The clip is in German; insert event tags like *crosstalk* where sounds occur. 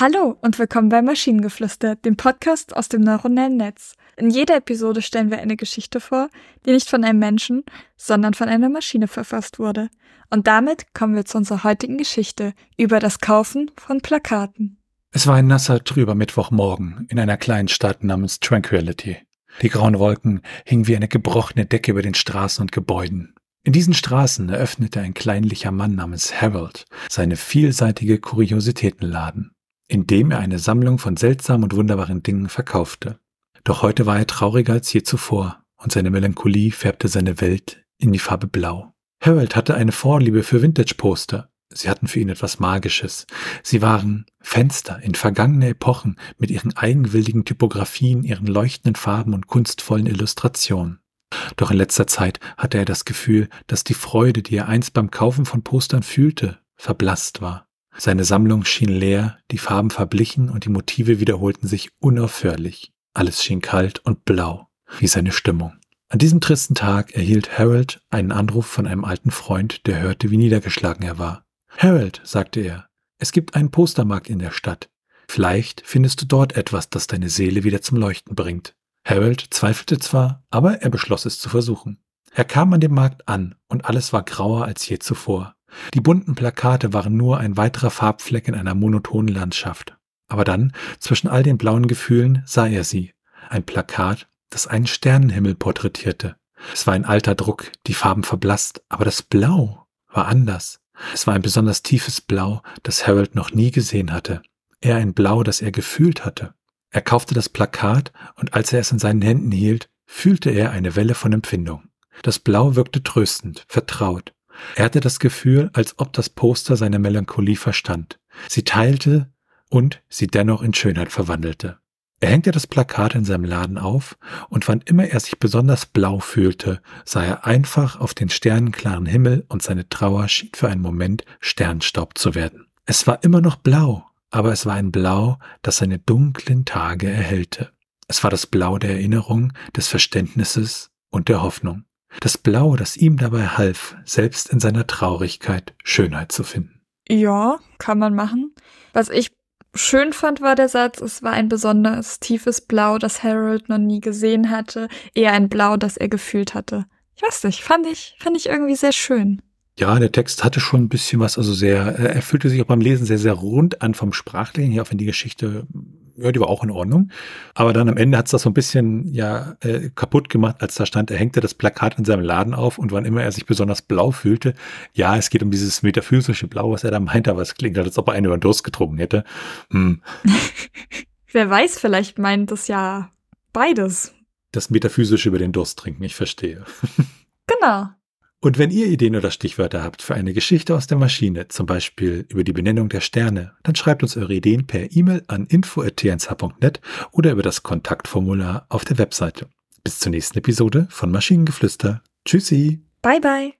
Hallo und willkommen bei Maschinengeflüster, dem Podcast aus dem neuronellen Netz. In jeder Episode stellen wir eine Geschichte vor, die nicht von einem Menschen, sondern von einer Maschine verfasst wurde. Und damit kommen wir zu unserer heutigen Geschichte über das Kaufen von Plakaten. Es war ein nasser, trüber Mittwochmorgen in einer kleinen Stadt namens Tranquility. Die grauen Wolken hingen wie eine gebrochene Decke über den Straßen und Gebäuden. In diesen Straßen eröffnete ein kleinlicher Mann namens Harold seine vielseitige Kuriositätenladen, in dem er eine Sammlung von seltsamen und wunderbaren Dingen verkaufte. Doch heute war er trauriger als je zuvor, und seine Melancholie färbte seine Welt in die Farbe Blau. Harold hatte eine Vorliebe für Vintage-Poster. Sie hatten für ihn etwas Magisches. Sie waren Fenster in vergangene Epochen mit ihren eigenwilligen Typografien, ihren leuchtenden Farben und kunstvollen Illustrationen. Doch in letzter Zeit hatte er das Gefühl, dass die Freude, die er einst beim Kaufen von Postern fühlte, verblasst war. Seine Sammlung schien leer, die Farben verblichen und die Motive wiederholten sich unaufhörlich. Alles schien kalt und blau, wie seine Stimmung. An diesem tristen Tag erhielt Harold einen Anruf von einem alten Freund, der hörte, wie niedergeschlagen er war. Harold, sagte er, es gibt einen Postermarkt in der Stadt. Vielleicht findest du dort etwas, das deine Seele wieder zum Leuchten bringt. Harold zweifelte zwar, aber er beschloss es zu versuchen. Er kam an dem Markt an und alles war grauer als je zuvor. Die bunten Plakate waren nur ein weiterer Farbfleck in einer monotonen Landschaft. Aber dann, zwischen all den blauen Gefühlen, sah er sie. Ein Plakat, das einen Sternenhimmel porträtierte. Es war ein alter Druck, die Farben verblasst, aber das Blau war anders. Es war ein besonders tiefes Blau, das Harold noch nie gesehen hatte. Eher ein Blau, das er gefühlt hatte. Er kaufte das Plakat und als er es in seinen Händen hielt, fühlte er eine Welle von Empfindung. Das Blau wirkte tröstend, vertraut. Er hatte das Gefühl, als ob das Poster seine Melancholie verstand, sie teilte und sie dennoch in Schönheit verwandelte. Er hängte das Plakat in seinem Laden auf, und wann immer er sich besonders blau fühlte, sah er einfach auf den sternenklaren Himmel und seine Trauer schien für einen Moment Sternstaub zu werden. Es war immer noch blau, aber es war ein Blau, das seine dunklen Tage erhellte. Es war das Blau der Erinnerung, des Verständnisses und der Hoffnung. Das Blau, das ihm dabei half, selbst in seiner Traurigkeit Schönheit zu finden. Ja, kann man machen. Was ich schön fand, war der Satz, es war ein besonders tiefes Blau, das Harold noch nie gesehen hatte, eher ein Blau, das er gefühlt hatte. Ich weiß nicht, fand ich, fand ich irgendwie sehr schön. Ja, der Text hatte schon ein bisschen was, also sehr, äh, er fühlte sich auch beim Lesen sehr, sehr rund an vom Sprachlichen her, auch wenn die Geschichte, ja, die war auch in Ordnung. Aber dann am Ende hat es das so ein bisschen, ja, äh, kaputt gemacht, als da stand, er hängte das Plakat in seinem Laden auf und wann immer er sich besonders blau fühlte, ja, es geht um dieses metaphysische Blau, was er da meinte, aber es klingt halt, als ob er einen über den Durst getrunken hätte. Hm. *laughs* Wer weiß, vielleicht meint es ja beides. Das metaphysische über den Durst trinken, ich verstehe. *laughs* genau. Und wenn ihr Ideen oder Stichwörter habt für eine Geschichte aus der Maschine, zum Beispiel über die Benennung der Sterne, dann schreibt uns eure Ideen per E-Mail an info.tnsh.net oder über das Kontaktformular auf der Webseite. Bis zur nächsten Episode von Maschinengeflüster. Tschüssi. Bye bye.